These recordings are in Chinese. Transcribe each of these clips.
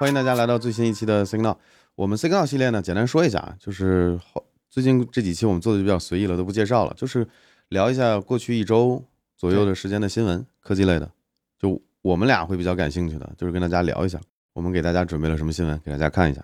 欢迎大家来到最新一期的 Signal。我们 Signal 系列呢，简单说一下啊，就是好最近这几期我们做的就比较随意了，都不介绍了，就是聊一下过去一周左右的时间的新闻，科技类的，就我们俩会比较感兴趣的，就是跟大家聊一下。我们给大家准备了什么新闻，给大家看一下。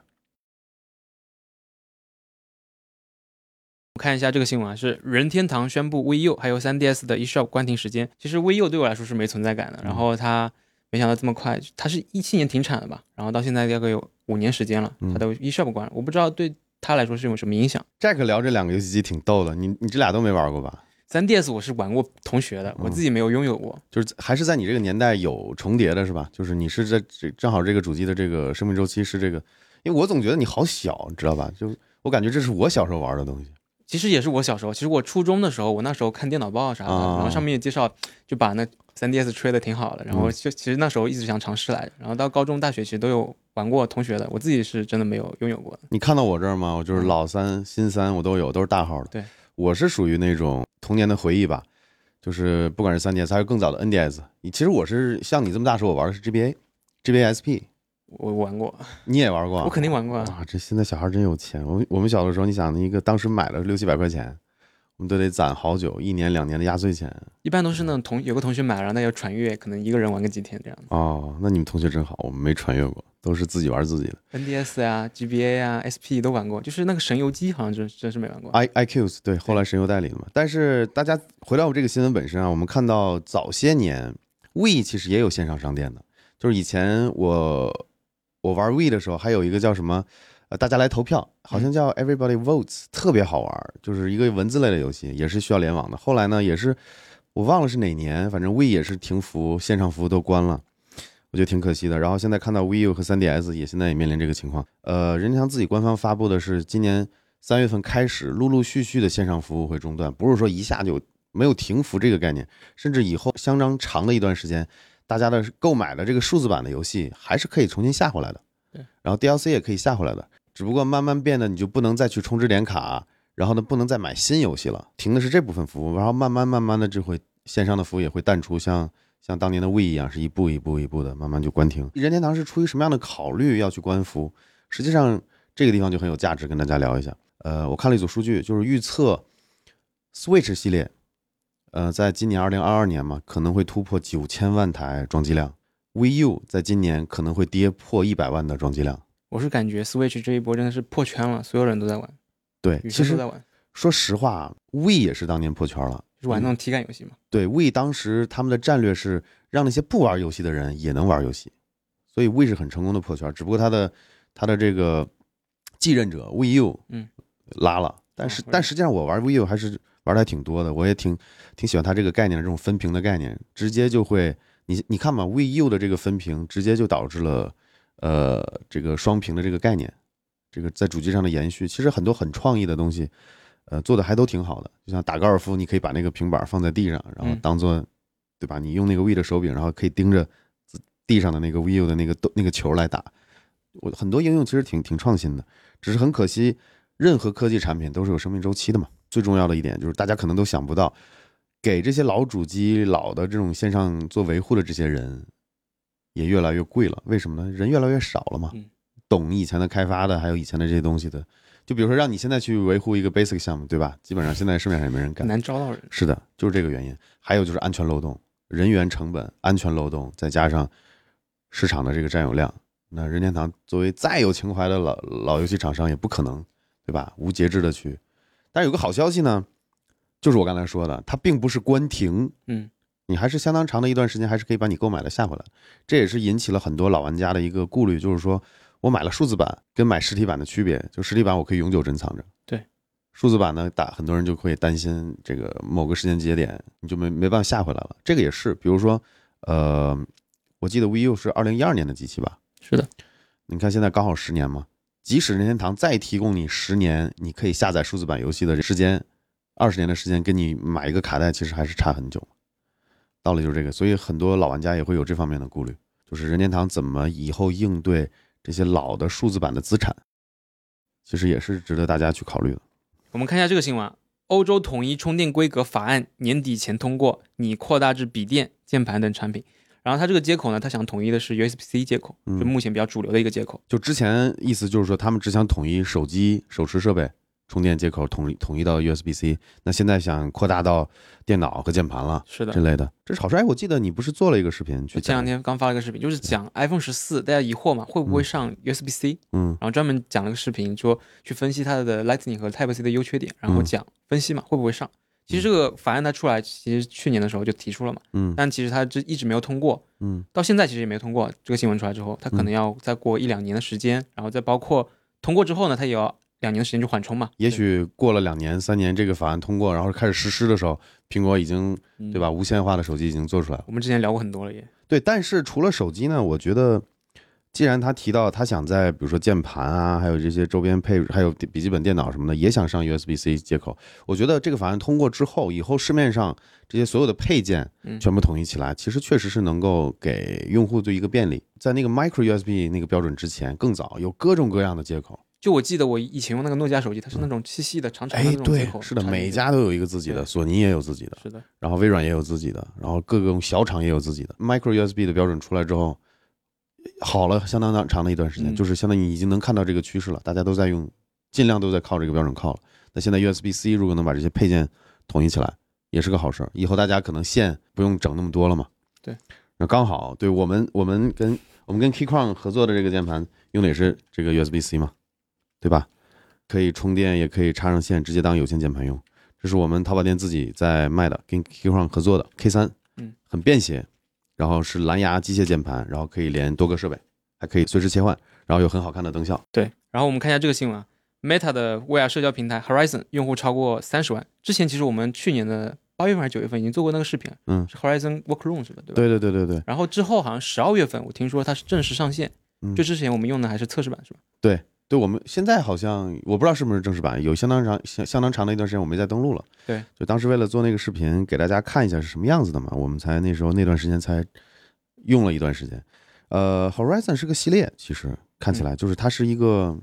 我看一下这个新闻啊，是任天堂宣布 VU 还有 3DS 的 eShop 关停时间。其实 VU 对我来说是没存在感的，然后它没想到这么快，它是一七年停产的吧，然后到现在大概有五年时间了，它都 eShop 关了，我不知道对他来说是有什么影响。Jack 聊这两个游戏机挺逗的，你你这俩都没玩过吧？3DS 我是玩过同学的，我自己没有拥有过。就是还是在你这个年代有重叠的是吧？就是你是在这正好这个主机的这个生命周期是这个，因为我总觉得你好小，你知道吧？就我感觉这是我小时候玩的东西。其实也是我小时候，其实我初中的时候，我那时候看电脑报啥的，啊然后上面介绍就把那 3DS 吹的挺好的，然后就其实那时候一直想尝试来着，然后到高中、大学其实都有玩过同学的，我自己是真的没有拥有过的。你看到我这儿吗？我就是老三、新三我都有，都是大号的。对，我是属于那种童年的回忆吧，就是不管是 3DS 还是更早的 NDS 你。其实我是像你这么大时候，我玩的是 GBA、GBA SP，我玩过，你也玩过啊？我肯定玩过啊。这现在小孩真有钱。我我们小的时候，你想一个当时买了六七百块钱，我们都得攒好久，一年两年的压岁钱。一般都是那种同有个同学买了，然后他要传阅，可能一个人玩个几天这样。哦，那你们同学真好，我们没穿越过，都是自己玩自己的。NDS 啊、GBA 啊、SP 都玩过，就是那个神游机好像真真是没玩过。i iQs 对，后来神游代理了嘛。但是大家回到我这个新闻本身啊，我们看到早些年 We 其实也有线上商店的，就是以前我我玩 We 的时候，还有一个叫什么，呃，大家来投票，好像叫 Everybody Votes，特别好玩，就是一个文字类的游戏，也是需要联网的。后来呢，也是我忘了是哪年，反正 We 也是停服，线上服务都关了。我觉得挺可惜的。然后现在看到 VU 和 3DS 也现在也面临这个情况。呃，任天堂自己官方发布的是，今年三月份开始，陆陆续续的线上服务会中断，不是说一下就没有停服这个概念，甚至以后相当长的一段时间，大家的购买的这个数字版的游戏还是可以重新下回来的。对，然后 DLC 也可以下回来的，只不过慢慢变得你就不能再去充值点卡，然后呢不能再买新游戏了，停的是这部分服务，然后慢慢慢慢的就会线上的服务也会淡出，像。像当年的 We 一样，是一步一步一步的慢慢就关停。任天堂是出于什么样的考虑要去关服？实际上这个地方就很有价值，跟大家聊一下。呃，我看了一组数据，就是预测 Switch 系列，呃，在今年二零二二年嘛，可能会突破九千万台装机量；Wii U 在今年可能会跌破一百万的装机量。我是感觉 Switch 这一波真的是破圈了，所有人都在玩，对，其实都在玩，说实话，We 也是当年破圈了。就是玩那种体感游戏嘛。对，We 当时他们的战略是让那些不玩游戏的人也能玩游戏，所以 We 是很成功的破圈。只不过它的它的这个继任者 Wii U，嗯，拉了。但是哦但实际上我玩 Wii U 还是玩的还挺多的，我也挺挺喜欢它这个概念的这种分屏的概念，直接就会你你看嘛，Wii U 的这个分屏直接就导致了呃这个双屏的这个概念，这个在主机上的延续，其实很多很创意的东西。呃，做的还都挺好的，就像打高尔夫，你可以把那个平板放在地上，然后嗯当做，对吧？你用那个 V 的手柄，然后可以盯着地上的那个 V U 的那个那个球来打。我很多应用其实挺挺创新的，只是很可惜，任何科技产品都是有生命周期的嘛。最重要的一点就是大家可能都想不到，给这些老主机、老的这种线上做维护的这些人，也越来越贵了。为什么呢？人越来越少了嘛。嗯懂以前的开发的，还有以前的这些东西的。就比如说，让你现在去维护一个 basic 项目，对吧？基本上现在市面上也没人干很。难招到人。是的，就是这个原因。还有就是安全漏洞、人员成本、安全漏洞，再加上市场的这个占有量，那任天堂作为再有情怀的老老游戏厂商，也不可能，对吧？无节制的去。但是有个好消息呢，就是我刚才说的，它并不是关停，嗯，你还是相当长的一段时间，还是可以把你购买的下回来。这也是引起了很多老玩家的一个顾虑，就是说我买了数字版跟买实体版的区别，就实体版我可以永久珍藏着，对，数字版呢，打很多人就会担心这个某个时间节点你就没没办法下回来了。这个也是，比如说，呃，我记得 VU 是二零一二年的机器吧？是的，你看现在刚好十年嘛，即使任天堂再提供你十年，你可以下载数字版游戏的时间，二十年的时间，跟你买一个卡带其实还是差很久。道理就是这个，所以很多老玩家也会有这方面的顾虑，就是任天堂怎么以后应对这些老的数字版的资产，其实也是值得大家去考虑的。我们看一下这个新闻，欧洲统一充电规格法案年底前通过，拟扩大至笔电、键盘等产品。然后它这个接口呢，它想统一的是 USB-C 接口，嗯就目前比较主流的一个接口。就之前意思就是说，他们只想统一手机、手持设备充电接口统一统一到 USB-C，那现在想扩大到电脑和键盘了是的之，类的，这是好事。哎，我记得你不是做了一个视频去前两天刚发了个视频，就是讲 iPhone 十四，大家疑惑嘛，会不会上 USB-C？嗯然后专门讲了个视频，说去分析它的 Lightning 和 Type C 的优缺点，然后嗯讲分析嘛，会不会上？其实这个法案它出来，其实去年的时候就提出了嘛，嗯但其实它这一直没有通过，嗯到现在其实也没有通过。这个新闻出来之后，它可能要再过一两年的时间，然后再包括通过之后呢，它也要两年的时间去缓冲嘛。也许过了两年、三年，这个法案通过，然后开始实施的时候，苹果已经对对吧？？无线化的手机已经做出来了。我们之前聊过很多了也，对，但是除了手机呢，我觉得，既然他提到他想在比如说键盘啊，还有这些周边配，还有笔记本电脑什么的，也想上 USB-C 接口，我觉得这个法案通过之后，以后市面上这些所有的配件嗯全部统一起来，其实确实是能够给用户做一个便利。在那个 Micro USB 那个标准之前，更早有各种各样的接口。就我记得我以前用那个诺基亚手机，它是那种细细的、长长的哎，那种接口，，对是的，每家都有一个自己的，索尼也有自己的，是的，然后微软也有自己的，然后各个小厂也有自己的。Micro USB 的标准出来之后，好了相当长长的一段时间，嗯就是相当于已经能看到这个趋势了，大家都在用，尽量都在靠这个标准靠了。那现在 USB-C 如果能把这些配件统一起来，也是个好事儿。以后大家可能线不用整那么多了嘛。对，那刚好，对我们我们跟我们跟 Keychron 合作的这个键盘用的也是这个 USB-C 嘛，对吧？可以充电，也可以插上线，直接当有线键盘用。这是我们淘宝店自己在卖的，跟 Keychron 合作的 K 三嗯，很便携，然后是蓝牙机械键盘，然后可以连多个设备，还可以随时切换，然后有很好看的灯效。对。然后我们看一下这个新闻啊，Meta 的 VR 社交平台 Horizon 用户超过三十万。之前其实我们去年的八月份还是九月份已经做过那个视频，嗯，是 Horizon Workroom 是吧？对吧？对对对对对，然后之后好像十二月份我听说它是正式上线，嗯就之前我们用的还是测试版是吧？对，我们现在好像我不知道是不是正式版，有相当长相相当长的一段时间我没再登录了。对，就当时为了做那个视频给大家看一下是什么样子的嘛，我们才那时候那段时间才用了一段时间。呃，Horizon 是个系列，其实看起来就是它是一个，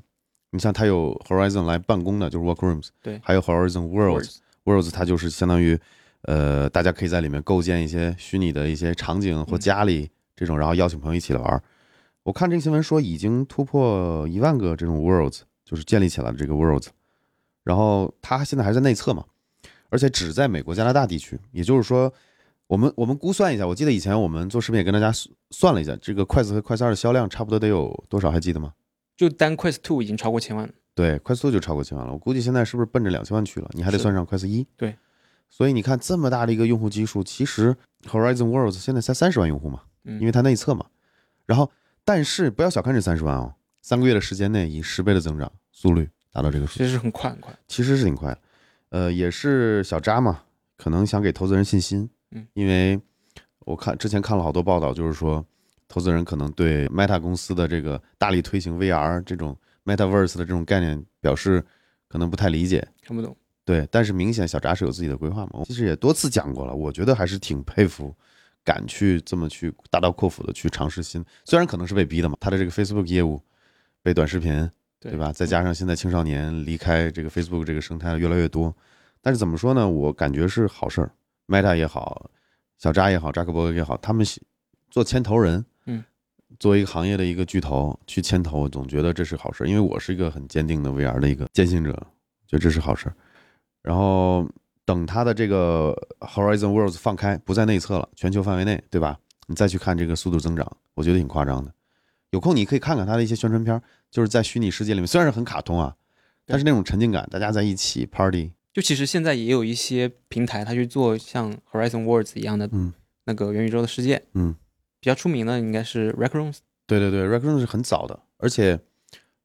你像它有 Horizon 来办公的，就是 Workrooms，对还有 Horizon Worlds。Worlds 它就是相当于，呃，大家可以在里面构建一些虚拟的一些场景或嗯家里这种，然后邀请朋友一起来玩儿。我看这个新闻说已经突破一万个这种 Worlds，就是建立起来的这个 Worlds，然后它现在还在内测嘛，而且只在美国、加拿大地区，也就是说，我们我们估算一下，我记得以前我们做视频也跟大家算算了一下，这个快四和快四二的销量差不多得有多少，还记得吗？就单 Quest Two 已经超过千万了。对，快速就超过千万了，我估计现在是不是奔着两千万去了？你还得算上快四一。对，所以你看这么大的一个用户基数，其实 Horizon Worlds 现在才三十万用户嘛，嗯，因为它内测嘛。然后，但是不要小看这三十万哦，三个月的时间内以十倍的增长速率达到这个数其，实是很快很快。其实是挺快的。呃，也是小扎嘛，可能想给投资人信心，嗯，因为我看之前看了好多报道，就是说投资人可能对 Meta 公司的这个大力推行 VR 这种 Metaverse 的这种概念表示可能不太理解。看不懂。对，但是明显小扎是有自己的规划嘛。我其实也多次讲过了，我觉得还是挺佩服，敢去这么去大刀阔斧的去尝试新，虽然可能是被逼的嘛，他的这个 Facebook 业务被短视频对对吧？再加上现在青少年离开这个 Facebook 这个生态越来越多，但是怎么说呢？我感觉是好事儿。Meta 也好，小扎也好，扎克伯格也好，他们做牵头人，嗯，作为一个行业的一个巨头去牵头，我总觉得这是好事儿，因为我是一个很坚定的 VR 的一个践行者，觉得这是好事儿。然后等它的这个 Horizon Worlds 放开，不在内测了，全球范围内，对吧？你再去看这个速度增长，我觉得挺夸张的。有空你可以看看它的一些宣传片，就是在虚拟世界里面，虽然是很卡通啊，但是那种沉浸感，大家在一起 party，就其实现在也有一些平台，它去做像 Horizon Worlds 一样的嗯那个元宇宙的世界。嗯，比较出名的应该是 Rec Rooms。对对对 r e c r o o m 是很早的，而且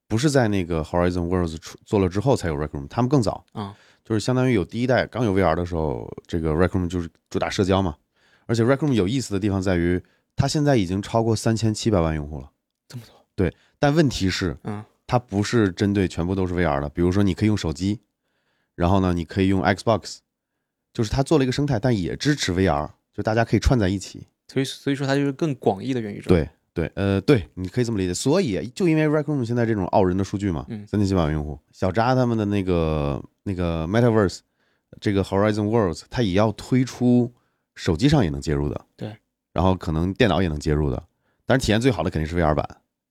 不是在那个 Horizon Worlds 出做了之后才有 Rec Room，他们更早啊，就是相当于有第一代刚有 VR 的时候，这个 Rec Room 就是主打社交嘛，而且 Rec Room 有意思的地方在于，它现在已经超过三千七百万用户了，这么多。对但问题是，嗯，它不是针对全部都是 VR 的，比如说你可以用手机，然后呢，你可以用 Xbox，就是它做了一个生态，但也支持 VR，就大家可以串在一起。所以所以说它就是更广义的元宇宙。，对对，呃，对，你可以这么理解。所以就因为 Rec Room 现在这种傲人的数据嘛，嗯三千七百万用户，小扎他们的那个那个 Metaverse，这个 Horizon Worlds，它也要推出手机上也能接入的。对。然后可能电脑也能接入的。但是体验最好的肯定是 VR 版，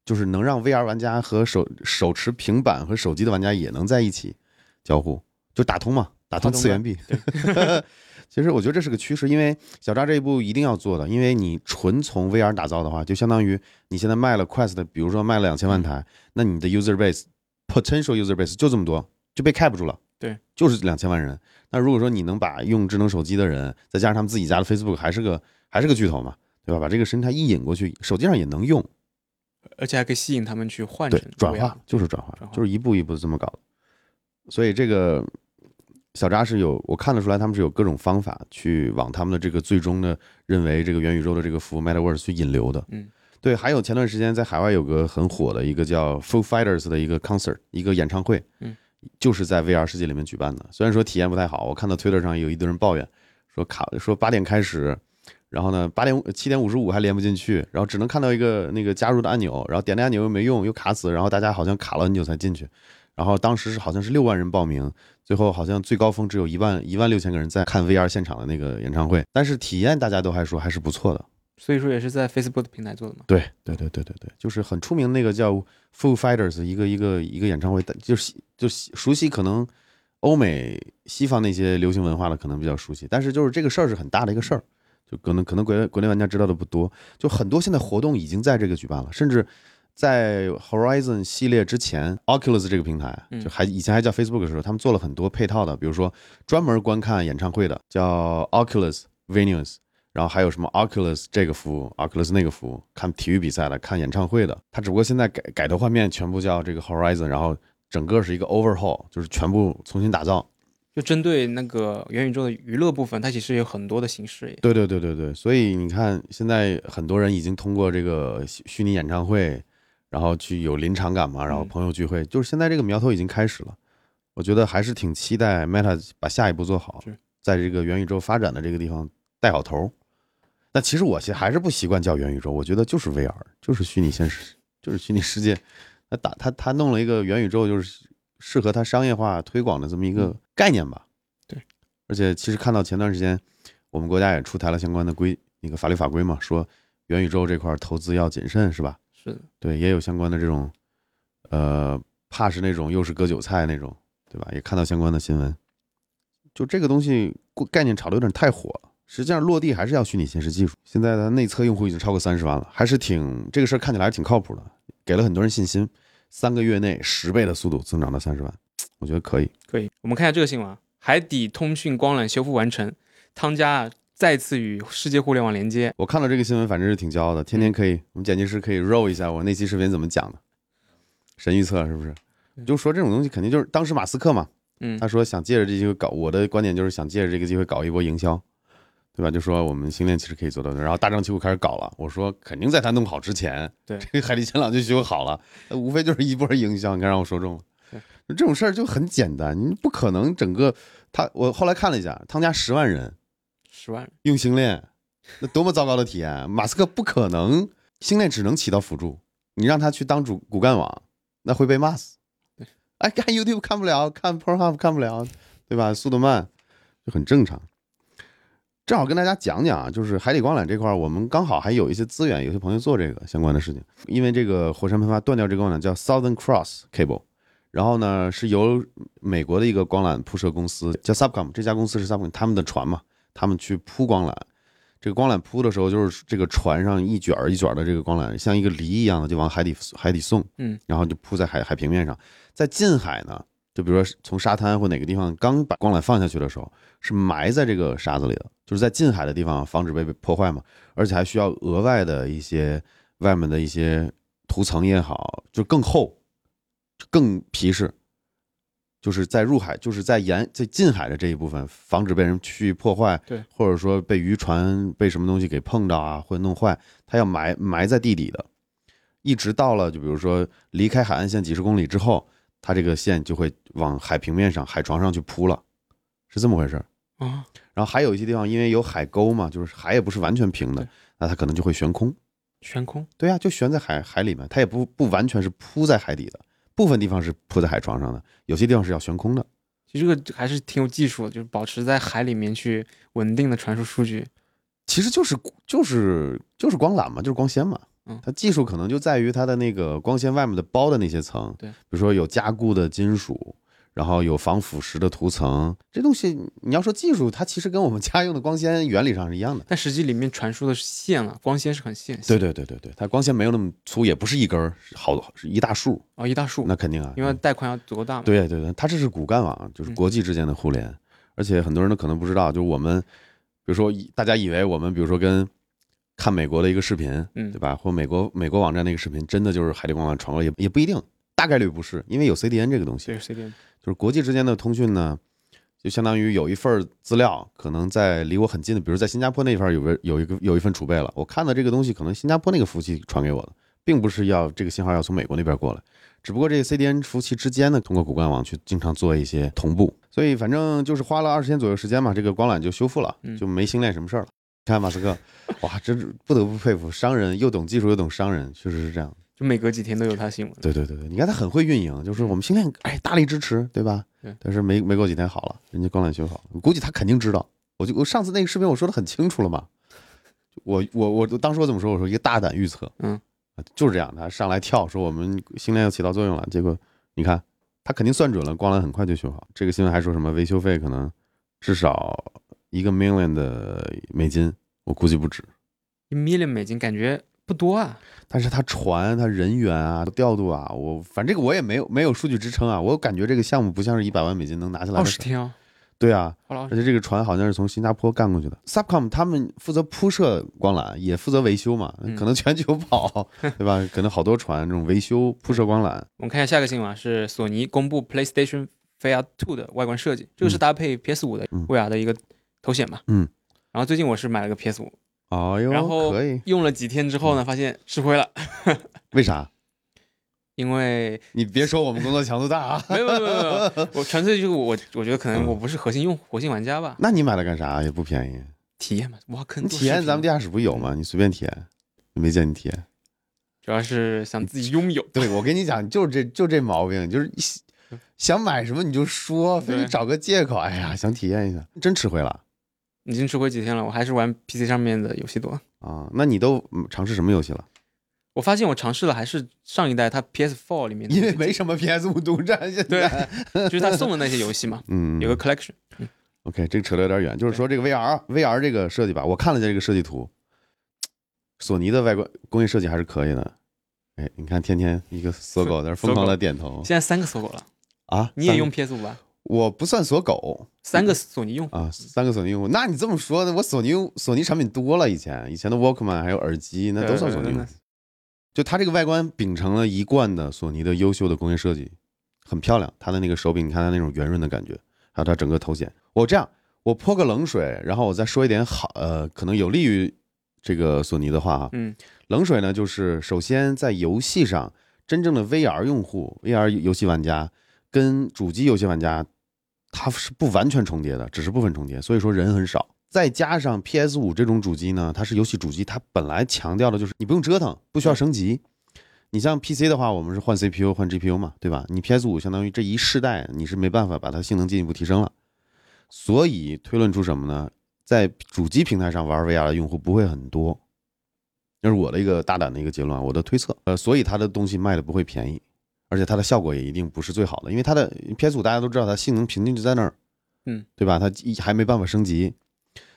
就是能让 VR 玩家和手手持平板和手机的玩家也能在一起交互，就打通嘛，打通次元壁。其实我觉得这是个趋势，因为小扎这一步一定要做的，因为你纯从 VR 打造的话，就相当于你现在卖了 Quest，比如说卖了两千万台，那你的 user base potential user base 就这么多，就被 cap 住了。对，就是两千万人。那如果说你能把用智能手机的人，再加上他们自己家的 Facebook，还是个还是个巨头嘛，对吧？把这个生态一引过去，手机上也能用，而且还可以吸引他们去换对成，转化就是转化转，化就是一步一步的这么搞的。所以这个小扎是有，我看得出来他们是有各种方法去往他们的这个最终的认为这个元宇宙的这个服务 Metaverse 去引流的。嗯，对。还有前段时间在海外有个很火的一个叫 Foo Fighters 的一个 concert，一个演唱会，嗯，就是在 VR 世界里面举办的。虽然说体验不太好，我看到 Twitter 上有一堆人抱怨说卡，说八点开始。然后呢，八点七点五十五还连不进去，然后只能看到一个那个加入的按钮，然后点那按钮又没用，又卡死，然后大家好像卡了很久才进去。然后当时是好像是六万人报名，最后好像最高峰只有一万一万六千个人在看 VR 现场的那个演唱会，但是体验大家都还说还是不错的。所以说也是在 Facebook 的平台做的嘛。对对对对对对，就是很出名那个叫 Foo Fighters 一个一个一个演唱会，就是就熟悉可能欧美西方那些流行文化的可能比较熟悉，但是就是这个事儿是很大的一个事儿，就可能可能国内国内玩家知道的不多，就很多现在活动已经在这个举办了，甚至在 Horizon 系列之前，Oculus 这个平台嗯就还以前还叫 Facebook 的时候，他们做了很多配套的，比如说专门观看演唱会的叫 Oculus Venues。然后还有什么 Oculus 这个服务，Oculus 那个服务，看体育比赛的，看演唱会的，它只不过现在改改头换面，全部叫这个 Horizon，然后整个是一个 overhaul，就是全部重新打造。就针对那个元宇宙的娱乐部分，它其实有很多的形式。对对对对对，所以你看，现在很多人已经通过这个虚虚拟演唱会，然后去有临场感嘛，然后嗯朋友聚会，就是现在这个苗头已经开始了。我觉得还是挺期待 Meta 把下一步做好，在这个元宇宙发展的这个地方带好头。但其实我现还是不习惯叫元宇宙，我觉得就是 VR，就是虚拟现实，就是虚拟世界。他打他他弄了一个元宇宙，就是适合他商业化推广的这么一个嗯概念吧。对，而且其实看到前段时间我们国家也出台了相关的规那个法律法规嘛，说元宇宙这块投资要谨慎，是吧？是的，对，也有相关的这种，呃，怕是那种又是割韭菜那种，对吧？也看到相关的新闻。就这个东西概念炒的有点太火了，实际上落地还是要虚拟现实技术。现在的内测用户已经超过三十万了，还是挺这个事儿看起来还挺靠谱的，给了很多人信心。三个月内十倍的速度增长到三十万，我觉得可以。可以。我们看一下这个新闻啊，海底通讯光缆修复完成，汤加啊再次与世界互联网连接。我看到这个新闻，反正是挺骄傲的。天天可以，我们剪辑师可以 roll 一下我那期视频怎么讲的，神预测是不是？就说这种东西肯定就是当时马斯克嘛，嗯他说想借着这机会搞，我的观点就是想借着这个机会搞一波营销，对吧？就说我们星链其实可以做到的，然后大张旗鼓开始搞了。我说肯定在他弄好之前，对 这个海底前缆就修好了，那无非就是一波营销。你看让我说中了对，这种事儿就很简单，你不可能整个他。我后来看了一下，汤家十万人十万，用星链，那多么糟糕的体验！马斯克不可能，星链只能起到辅助，你让他去当主骨干网，那会被骂死。哎，看 YouTube 看不了，看 Pornhub 看不了，对吧？速度慢，就很正常。正好跟大家讲讲啊，就是海底光缆这块儿，我们刚好还有一些资源，有些朋友做这个相关的事情。因为这个火山喷发断掉这个光缆叫 Southern Cross Cable，然后呢是由美国的一个光缆铺设公司叫 Subcom，这家公司是 Subcom 他们的船嘛，他们去铺光缆。这个光缆铺的时候，就是这个船上一卷儿一卷儿的这个光缆，像一个梨一样的就往海底海底送，嗯，然后就铺在海海平面上。在近海呢，就比如说从沙滩或哪个地方刚把光缆放下去的时候，是埋在这个沙子里的，就是在近海的地方防止被被破坏嘛，而且还需要额外的一些外面的一些涂层也好，就更厚、更皮实，就是在入海，就是在沿在近海的这一部分，防止被人去破坏，对，或者说被渔船被什么东西给碰到啊，或者弄坏，它要埋埋在地底的，一直到了就比如说离开海岸线几十公里之后，它这个线就会往海平面上、海床上去铺了，是这么回事儿。啊，然后还有一些地方，因为有海沟嘛，就是海也不是完全平的，那它可能就会悬空。悬空，对啊，就悬在海海里面，它也不不完全是铺在海底的，部分地方是铺在海床上的，有些地方是要悬空的。其实这个还是挺有技术的，就是保持在海里面去稳定的传输数据。其实就是就是就是光缆嘛，就是光纤嘛。嗯它技术可能就在于它的那个光纤外面的包的那些层，对比如说有加固的金属，然后有防腐蚀的涂层，这东西你要说技术，它其实跟我们家用的光纤原理上是一样的。但实际里面传输的是线啊，光纤是很线性。对对对对对，它光纤没有那么粗，也不是一根儿，是好是一大束，哦，一大束，那肯定啊，因为带宽要足够大嘛。对对对，它这是骨干网，就是嗯国际之间的互联，而且很多人都可能不知道，就是我们，比如说大家以为我们，比如说跟看美国的一个视频，嗯对吧？或美国美国网站那个视频，真的就是海底光缆传过来，也也不一定，大概率不是，因为有 CDN 这个东西，对，CDN 就是国际之间的通讯呢，就相当于有一份资料，可能在离我很近的，比如在新加坡那块儿有个有一个有一份储备了，我看到这个东西，可能新加坡那个服务器传给我的，并不是要这个信号要从美国那边过来，只不过这个 CDN 服务器之间呢，通过骨干网去经常做一些同步，所以反正就是花了二十天左右时间嘛，这个光缆就修复了嗯，就没星链什么事儿了。看马斯克，哇，真是不得不佩服商人，又懂技术又懂商人，确实是这样。就每隔几天都有他新闻。对对对对，你看他很会运营，就是我们星链哎大力支持，对吧？对但是没没过几天好了，人家光缆修好估计他肯定知道。我就我上次那个视频我说的很清楚了嘛，我我我当时我怎么说？我说一个大胆预测，嗯，就是这样，他上来跳说我们星链要起到作用了，结果你看他肯定算准了，光缆很快就修好。这个新闻还说什么维修费可能至少一个 million 的美金，我估计不止。一 million 美金感觉不多啊。但是他船、他人员啊、调度啊，我反正这个我也没有没有数据支撑啊，我感觉这个项目不像是一百万美金能拿下来的事。二十天啊，对啊，而且这个船好像是从新加坡干过去的。Subcom 他们负责铺设光缆，也负责维修嘛，嗯可能全球跑，对吧？可能好多船这种维修铺设光缆。我们看一下下个新闻啊，是索尼公布 PlayStation VR 2的外观设计，这个是搭配 PS 5的嗯 VR 的一个头显嘛。嗯。然后最近我是买了个 PS 5，哎呦，然后可以，用了几天之后呢，发现吃亏了，为啥？因为你别说我们工作强度大啊！没有没有没有，我纯粹就是我我觉得可能嗯我不是核心用核心玩家吧，那你买了干啥？也不便宜。体验嘛，挖坑体验咱们地下室不有吗？你随便体验，没见你体验。主要是想自己拥有，对，我跟你讲，就是这就这毛病，就是想买什么你就说，非得找个借口。哎呀，想体验一下，真吃亏了已经吃亏几天了，我还是玩 PC 上面的游戏多。啊！那你都嗯尝试什么游戏了？我发现我尝试了还是上一代它 PS4 里面的，因为没什么 PS 五独占，现对在。就是他送的那些游戏嘛，嗯，有个 collection。OK，这个扯得有点远，就是说这个 VR VR 这个设计吧，我看了一下这个设计图，索尼的外观工业设计还是可以的。哎，你看天天一个 锁狗在那疯狂的点头现在三个锁狗了，啊！你也用 PS 5吧？我不算锁狗三个索尼用，啊，三个索尼用户。那你这么说呢？我索尼用索尼产品多了，以前以前的 Walkman 还有耳机，那都算索尼用户。就它这个外观秉承了一贯的索尼的优秀的工业设计，很漂亮。它的那个手柄，你看它那种圆润的感觉，还有它整个头显。我这样，我泼个冷水，然后我再说一点好，呃，可能有利于这个索尼的话哈。嗯，冷水呢，就是首先在游戏上，真正的 VR 用户、VR 游戏玩家跟主机游戏玩家，它是不完全重叠的，只是部分重叠，所以说人很少。再加上 PS 五这种主机呢，它是游戏主机，它本来强调的就是你不用折腾，不需要升级。你像 PC 的话，我们是换 CPU 换 GPU 嘛，对吧？你 PS 五相当于这一世代你是没办法把它性能进一步提升了，所以推论出什么呢？在主机平台上玩 VR 的用户不会很多，这是我的一个大胆的一个结论，我的推测。呃，所以它的东西卖的不会便宜，而且它的效果也一定不是最好的，因为它的 PS 五大家都知道它性能瓶颈就在那儿，嗯，对吧？它一还没办法升级，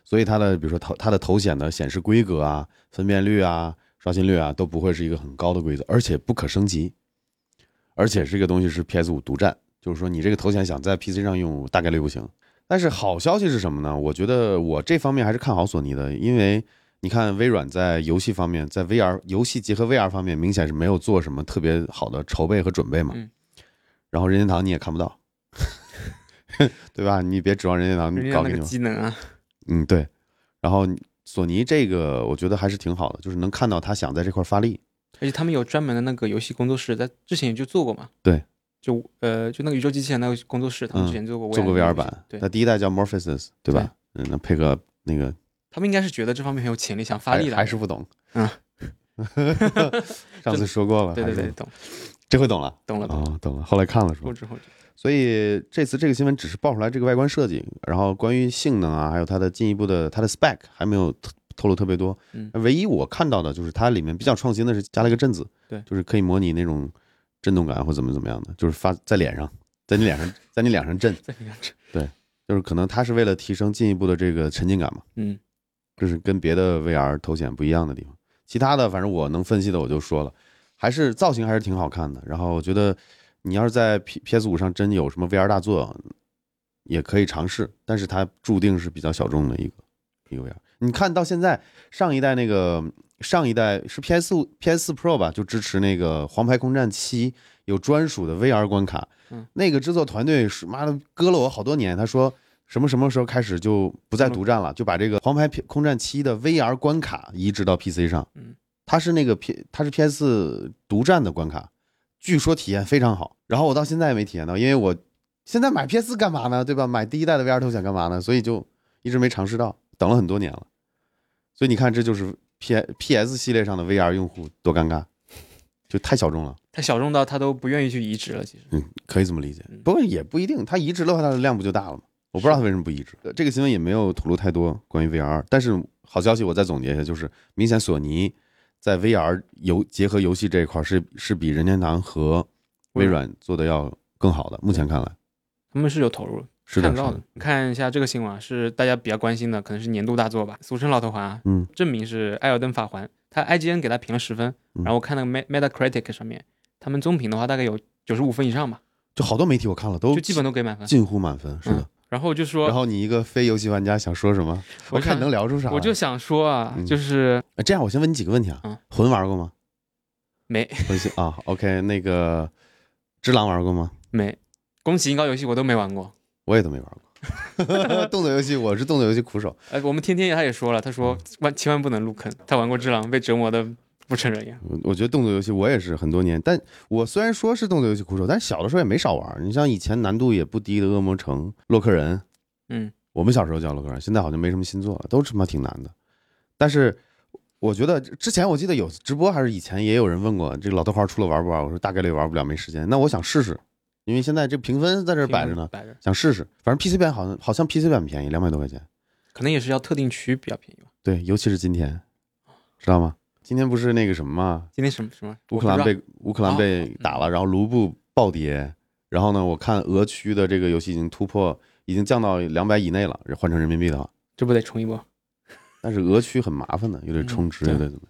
所以它的比如说头它的头显的显示规格啊、分辨率啊、刷新率啊都不会是一个很高的规则，而且不可升级，而且这个东西是 PS 五独占，就是说你这个头显想在 PC 上用大概率不行。但是好消息是什么呢？我觉得我这方面还是看好索尼的，因为你看微软在游戏方面，在 VR 游戏结合 VR 方面，明显是没有做什么特别好的筹备和准备嘛。嗯然后任天堂你也看不到，对吧？你别指望任天堂搞那个搞给你。机能啊，嗯，对。然后索尼这个我觉得还是挺好的，就是能看到他想在这块发力。而且他们有专门的那个游戏工作室，在之前也就做过嘛。对，就呃，就那个宇宙机器人那个工作室，他们之前做过做过 VR 版，对它，第一代叫 Morpheus，对吧？嗯，那配合那个他们应该是觉得这方面很有潜力，想发力的。还是不懂。嗯，上次说过了，对对对，懂这回懂了。懂了懂了。哦，懂了。后来看了是吧后？知后知。所以这次这个新闻只是爆出来这个外观设计，然后关于性能啊，还有它的进一步的它的 spec 还没有透透露特别多。嗯唯一我看到的就是它里面比较创新的是加了一个振子，对就是可以模拟那种震动感或怎么怎么样的，就是发在脸上，在你脸上，在你脸上震，再你看这，就是可能它是为了提升进一步的这个沉浸感嘛，嗯这是跟别的 VR 头显不一样的地方。其他的反正我能分析的我就说了，还是造型还是挺好看的。然后我觉得你要是在 P P S 五上真有什么 VR 大作，也可以尝试，但是它注定是比较小众的一个一个 VR。你看到现在上一代那个上一代是 PS 五 PS 四 Pro 吧，就支持那个《黄牌空战七》有专属的 VR 关卡。嗯，那个制作团队是妈的割了我好多年，他说。什么什么时候开始就不再独占了？就把这个《黄牌空战七》的 VR 关卡移植到 PC 上。嗯，它是那个 P，它是 PS 独占的关卡，据说体验非常好。然后我到现在也没体验到，因为我现在买 PS 干嘛呢？对吧？买第一代的 VR 头显干嘛呢？所以就一直没尝试到，等了很多年了。所以你看，这就是 P PS 系列上的 VR 用户多尴尬，就太小众了。它小众到他都不愿意去移植了。其实，嗯，可以这么理解嗯。不过也不一定，它移植的话，它的量不就大了吗？我不知道它为什么不移植。呃这个新闻也没有吐露太多关于 VR，但是好消息我再总结一下，就是明显索尼在 VR 游结合游戏这一块是是比任天堂和微软做的要更好的。目前看来他们是有投入，是的，看到是的。。看一下这个新闻啊，是大家比较关心的，可能是年度大作吧，俗称老头环啊，嗯，证明是《艾尔登法环》，它 IGN 给它评了十分，嗯然后我看那个 Met- Metacritic 上面，他们综评的话大概有九十五分以上吧，就好多媒体我看了都就基本都给满分。近乎满分，是的。然后就说，然后你一个非游戏玩家想说什么？我我看你能聊出啥。我就想说啊，嗯就是呃这样，我先问你几个问题啊。嗯魂玩过吗？没 魂系啊，OK，那个只狼玩过吗？没，宫崎英高游戏我都没玩过。我也都没玩过。动作游戏，我是动作游戏苦手。哎，我们天天他也说了，他嗯说万千万不能入坑，他玩过《只狼》，被折磨的不成人样。我我觉得动作游戏我也是很多年，但我虽然说是动作游戏苦手，但是小的时候也没少玩。你像以前难度也不低的《恶魔城》《洛克人》，嗯，我们小时候叫洛克人，现在好像没什么新作了，都他妈挺难的。但是我觉得之前我记得有直播还是以前也有人问过，这个老头环出了玩不玩？我说大概率玩不了，没时间。那我想试试，因为现在这评分在这摆着呢，摆着，想试试。反正 PC 版好像好像 PC 版便宜，两百多块钱。可能也是要特定区比较便宜吧。对，尤其是今天，知道吗？今天不是那个什么吗？今天什么什么？乌克兰被乌克兰被打了，然后卢布暴跌，然后呢，我看俄区的这个游戏已经突破，已经降到两百以内了，换成人民币的话，这不得冲一波？但是俄区很麻烦的，又得充值，嗯又得怎么？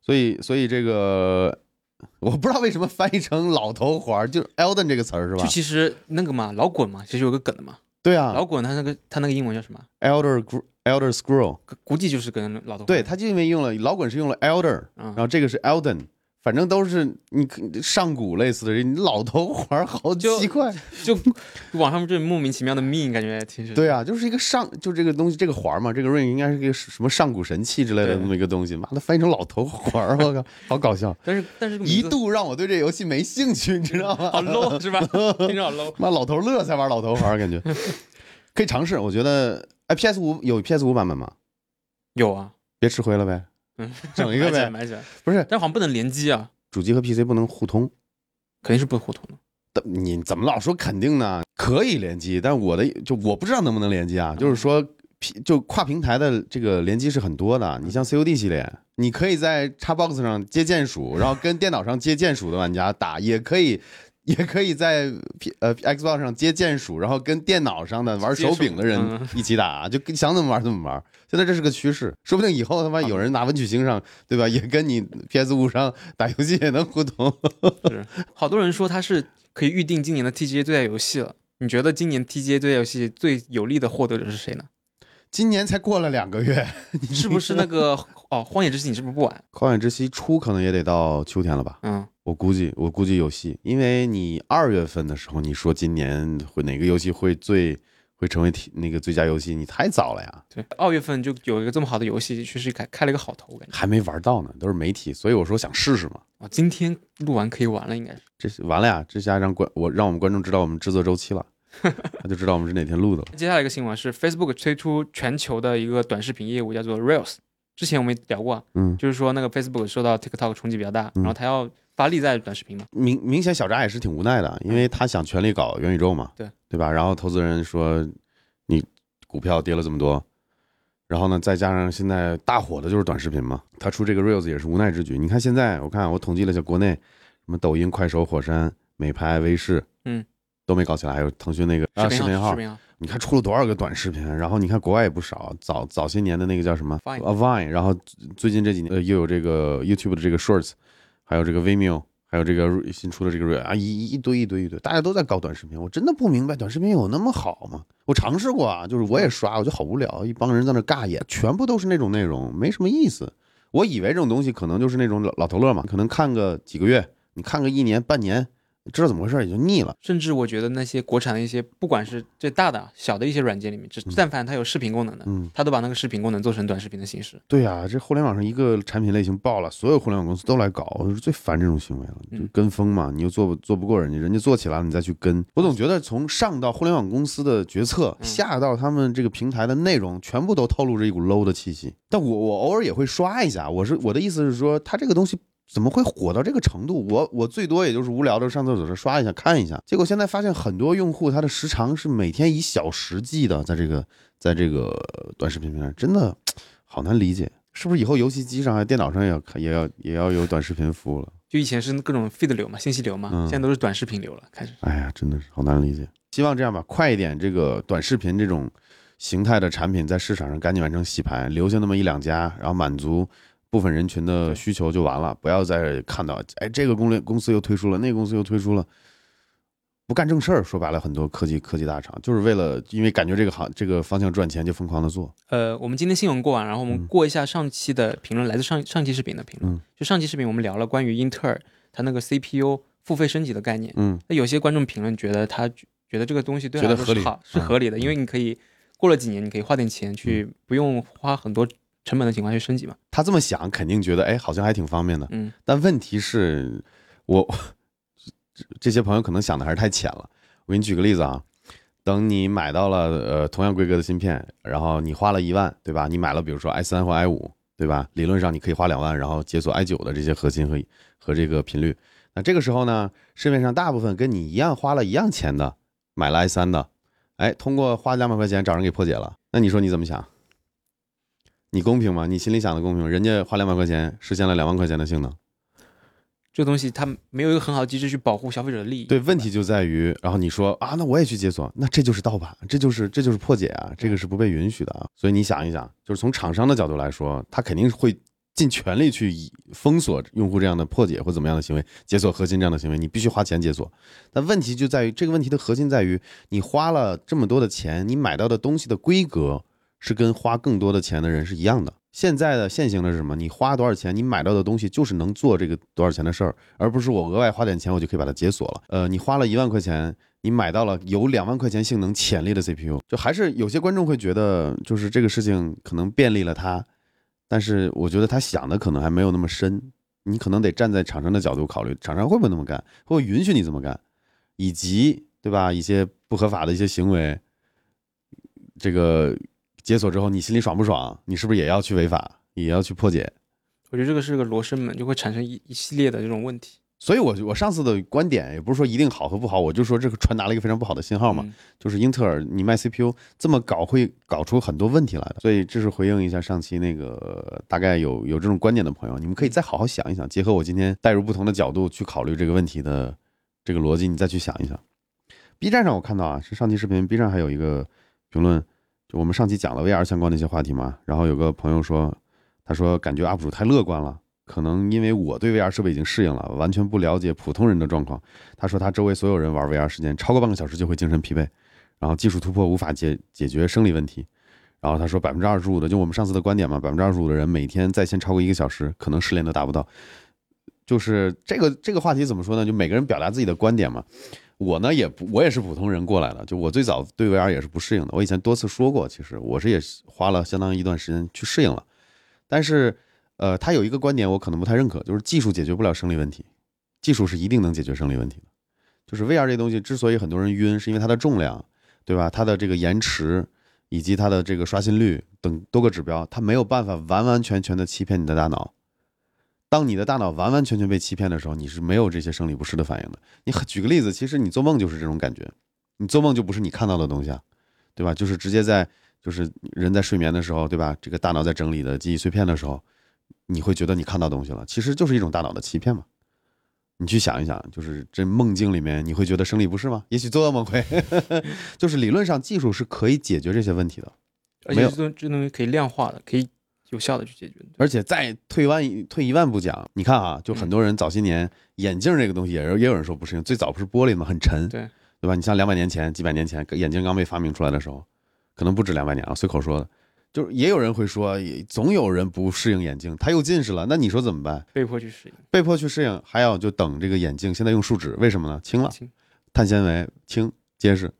所以，所以这个我不知道为什么翻译成老头环儿，就是 Elden 这个词儿是吧就？其实那个嘛，老滚嘛，其实有个梗的嘛。对啊老滚他那个他那个英文叫什么？，Elder Elder Scroll，估计就是跟老头对，他就因为用了老滚是用了 Elder，嗯然后这个是 Elden，反正都是你上古类似的，你老头环好就奇怪。就网上这莫名其妙的 meme，感觉挺是。对啊，就是一个上，就这个东西，这个环嘛，这个 ring 应该是个什么上古神器之类的那么一个东西。妈的，翻译成老头环，我靠，好搞笑！但是但是一度让我对这游戏没兴趣，你知道吗？好 low 是吧？听着好 low。妈老头乐才玩老头环，感觉可以尝试。我觉得，哎，PS 五有 PS 五版本吗？有啊，别吃亏了呗，嗯，整一个呗。买起来。不是，但好像不能联机啊，主机和 PC 不能互通。肯定是不互通的。但你怎么老说肯定呢？可以联机，但我的就我不知道能不能联机啊。就是说就跨平台的这个联机是很多的。你像 COD 系列，你可以在 Xbox 上接键鼠，然后跟电脑上接键鼠的玩家打，也可以。也可以在 P 呃 Xbox 上接键鼠，然后跟电脑上的玩手柄的人嗯一起打，就跟想怎么玩怎么玩。现在这是个趋势，说不定以后他妈有人拿文曲星上，对吧？也跟你 PS 五上打游戏也能互通。是，好多人说它是可以预定今年的 TGA 最佳游戏了。你觉得今年 TGA 最佳游戏最有力的获得者是谁呢？今年才过了两个月，是不是那个 哦，《荒野之息》你是不是不玩？荒野之息出可能也得到秋天了吧？嗯，我估计，我估计有戏，因为你二月份的时候，你说今年会哪个游戏会最会成为体那个最佳游戏，你太早了呀，对，二月份就有一个这么好的游戏，确实开开了一个好头，我感觉。还没玩到呢，都是媒体，所以我说想试试嘛。啊，今天录完可以玩了，应该是。这是完了呀，这下让观我让我们观众知道我们制作周期了，他就知道我们是哪天录的了。接下来一个新闻是 Facebook 推出全球的一个短视频业务，叫做 Reels。之前我们聊过啊，嗯，就是说那个 Facebook 受到 TikTok 冲击比较大，嗯然后它要发力在短视频嘛。明明显小扎也是挺无奈的，因为他想全力搞元宇宙嘛，对。对吧？然后投资人说你股票跌了这么多，然后呢，再加上现在大火的就是短视频嘛，他出这个 Reels 也是无奈之举。你看现在，我看我统计了一下国内，什么抖音、快手、火山、美拍、微视，嗯，都没搞起来，还有腾讯那个啊视频号。你看出了多少个短视频，然后你看国外也不少，早早些年的那个叫什么？Vine 然后最近这几年呃又有这个 YouTube 的这个 Shorts，还有这个 Vimeo，还有这个新出的这个瑞啊一一堆一堆一堆，大家都在搞短视频，我真的不明白短视频有那么好吗？我尝试过啊，就是我也刷，我就好无聊，一帮人在那尬演，全部都是那种内容，没什么意思。我以为这种东西可能就是那种老老头乐嘛，可能看个几个月，你看个一年半年，知道怎么回事也就腻了。甚至我觉得那些国产的一些，不管是最大的、小的一些软件里面，只但凡它有视频功能的，嗯，它都把那个视频功能做成短视频的形式。对呀、这互联网上一个产品类型爆了，所有互联网公司都来搞，我是最烦这种行为了，就嗯跟风嘛，你又做不做不过人家，人家做起来了你再去跟，我总觉得从上到互联网公司的决策，嗯下到他们这个平台的内容，全部都透露着一股 low 的气息。但我我偶尔也会刷一下，我是我的意思是说，它这个东西。怎么会火到这个程度？我我最多也就是无聊的上厕所时刷一下看一下，结果现在发现很多用户他的时长是每天以小时计的，在这个在这个短视频平台，真的好难理解，是不是以后游戏机上还电脑上也要也要也要有短视频服务了？就以前是各种 feed 流嘛，信息流嘛，嗯现在都是短视频流了，开始。哎呀，真的是好难理解。希望这样吧，快一点，这个短视频这种形态的产品在市场上赶紧完成洗牌，留下那么一两家，然后满足部分人群的需求就完了，不要再看到哎这个公司公司又推出了，那个公司又推出了。不干正事儿，说白了，很多科技科技大厂就是为了因为感觉这个行这个方向赚钱，就疯狂的做。呃，我们今天新闻过完，然后我们嗯过一下上期的评论，来自上上期视频的评论。嗯就上期视频我们聊了关于英特尔它那个 CPU 付费升级的概念。嗯那有些观众评论觉得他觉得这个东西对他说是好是嗯合理的，因为你可以过了几年，你可以花点钱去，不用花很多成本的情况下去升级嘛。他这么想，肯定觉得哎，好像还挺方便的。嗯，但问题是，我 这些朋友可能想的还是太浅了。我给你举个例子啊，等你买到了呃同样规格的芯片，然后你花了一万，对吧？你买了比如说 i 三或 i 五，对吧？理论上你可以花两万，然后解锁 i 九的这些核心和和这个频率。那这个时候呢，市面上大部分跟你一样花了一样钱的，买了 i 三的，哎，通过花两百块钱找人给破解了。那你说你怎么想？你公平吗？你心里想的公平吗？人家花两百块钱实现了两万块钱的性能。这东西它没有一个很好的机制去保护消费者的利益。对，问题就在于，然后你说啊，那我也去解锁，那这就是盗版，这就是这就是破解啊，这个是不被允许的啊。所以你想一想，就是从厂商的角度来说，他肯定会尽全力去以封锁用户这样的破解或怎么样的行为，解锁核心这样的行为，你必须花钱解锁。但问题就在于，这个问题的核心在于，你花了这么多的钱，你买到的东西的规格是跟花更多的钱的人是一样的。现在的现行的是什么？你花多少钱，你买到的东西就是能做这个多少钱的事儿，而不是我额外花点钱我就可以把它解锁了。呃，你花了一万块钱，你买到了有两万块钱性能潜力的 CPU，就还是有些观众会觉得，就是这个事情可能便利了他，但是我觉得他想的可能还没有那么深。你可能得站在厂商的角度考虑，厂商会不会那么干，会不会允许你这么干，以及对吧一些不合法的一些行为，这个解锁之后你心里爽不爽？你是不是也要去违法，也要去破解？我觉得这个是个罗生门，就会产生一一系列的这种问题。所以我，我上次的观点也不是说一定好和不好，我就说这个传达了一个非常不好的信号嘛，嗯就是英特尔你卖 CPU 这么搞会搞出很多问题来的。所以这是回应一下上期那个大概有有这种观点的朋友，你们可以再好好想一想，结合我今天带入不同的角度去考虑这个问题的这个逻辑，你再去想一想。B 站上我看到啊，是上期视频，B 站还有一个评论，就我们上期讲了 VR 相关的一些话题嘛，然后有个朋友说，他说感觉 UP 主太乐观了。可能因为我对 VR 设备已经适应了，完全不了解普通人的状况。他说他周围所有人玩 VR 时间超过半个小时就会精神疲惫，然后技术突破无法解解决生理问题。然后他说百分之二十五的，就我们上次的观点嘛，百分之二十五的人每天在线超过一个小时，可能失联都达不到。就是这个这个话题怎么说呢？就每个人表达自己的观点嘛。我呢也不，我也是普通人过来的。就我最早对 VR 也是不适应的。我以前多次说过，其实我是也花了相当一段时间去适应了，但是。呃，他有一个观点我可能不太认可，就是技术解决不了生理问题，技术是一定能解决生理问题的。就是 VR 这东西之所以很多人晕，是因为它的重量，对吧？它的这个延迟以及它的这个刷新率等多个指标，它没有办法完完全全的欺骗你的大脑。当你的大脑完完全全被欺骗的时候，你是没有这些生理不适的反应的。你举个例子，其实你做梦就是这种感觉，你做梦就不是你看到的东西啊，对吧？就是直接在。就是人在睡眠的时候，对吧？这个大脑在整理的记忆碎片的时候，你会觉得你看到东西了，其实就是一种大脑的欺骗嘛。你去想一想，就是这梦境里面，你会觉得生理不适吗？也许做噩梦会，就是理论上技术是可以解决这些问题的。而且这东这东西可以量化的，可以有效的去解决。而且再退万退一万步讲，你看啊，就很多人早些年眼镜这个东西也是也有人说不适应，最早不是玻璃嘛，很沉，对对吧？你像两百年前、几百年前眼镜刚被发明出来的时候，可能不止两百年啊，随口说的，就是也有人会说，也总有人不适应眼镜，他又近视了，那你说怎么办？被迫去适应。被迫去适应，还要就等这个眼镜，现在用树脂，为什么呢？轻了，轻碳纤维轻结实，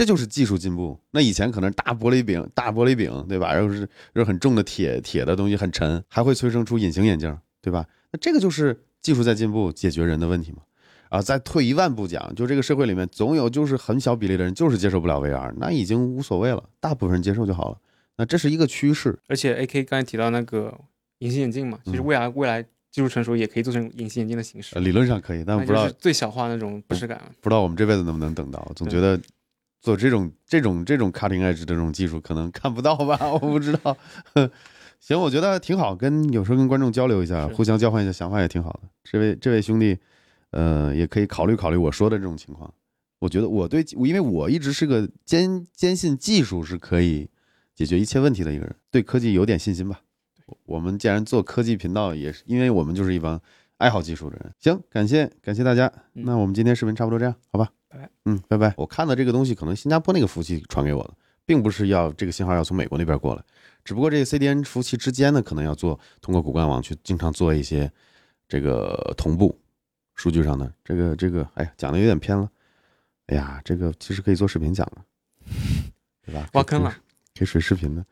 这就是技术进步。那以前可能是大玻璃饼，大玻璃饼，对吧？然后是又是很重的铁铁的东西，很沉，还会催生出隐形眼镜，对吧？那这个就是技术在进步，解决人的问题嘛。啊，再退一万步讲，就这个社会里面总有就是很小比例的人就是接受不了 VR，那已经无所谓了，大部分人接受就好了。那这是一个趋势，而且 A K 刚才提到那个隐形眼镜嘛，其实嗯未来未来技术成熟也可以做成隐形眼镜的形式呃，理论上可以，但那不知道最小化那种不适感。不知道我们这辈子能不能等到，总觉得做这种这种这种 cutting edge 的这种技术可能看不到吧，我不知道。行，我觉得挺好，跟有时候跟观众交流一下，互相交换一下想法也挺好的。这位这位兄弟，呃，也可以考虑考虑我说的这种情况。我觉得我对，因为我一直是个坚坚信技术是可以解决一切问题的一个人，对科技有点信心吧。我们既然做科技频道，也是因为我们就是一帮爱好技术的人。行，感谢感谢大家，嗯那我们今天视频差不多这样，好吧？拜拜。嗯，拜拜。我看的这个东西可能新加坡那个服务器传给我的，并不是要这个信号要从美国那边过来，只不过这个 CDN 服务器之间呢，可能要做通过骨干网去经常做一些这个同步数据上的这个这个，哎呀，讲的有点偏了。哎呀，这个其实可以做视频讲了，对吧？挖坑了。可以水视频的。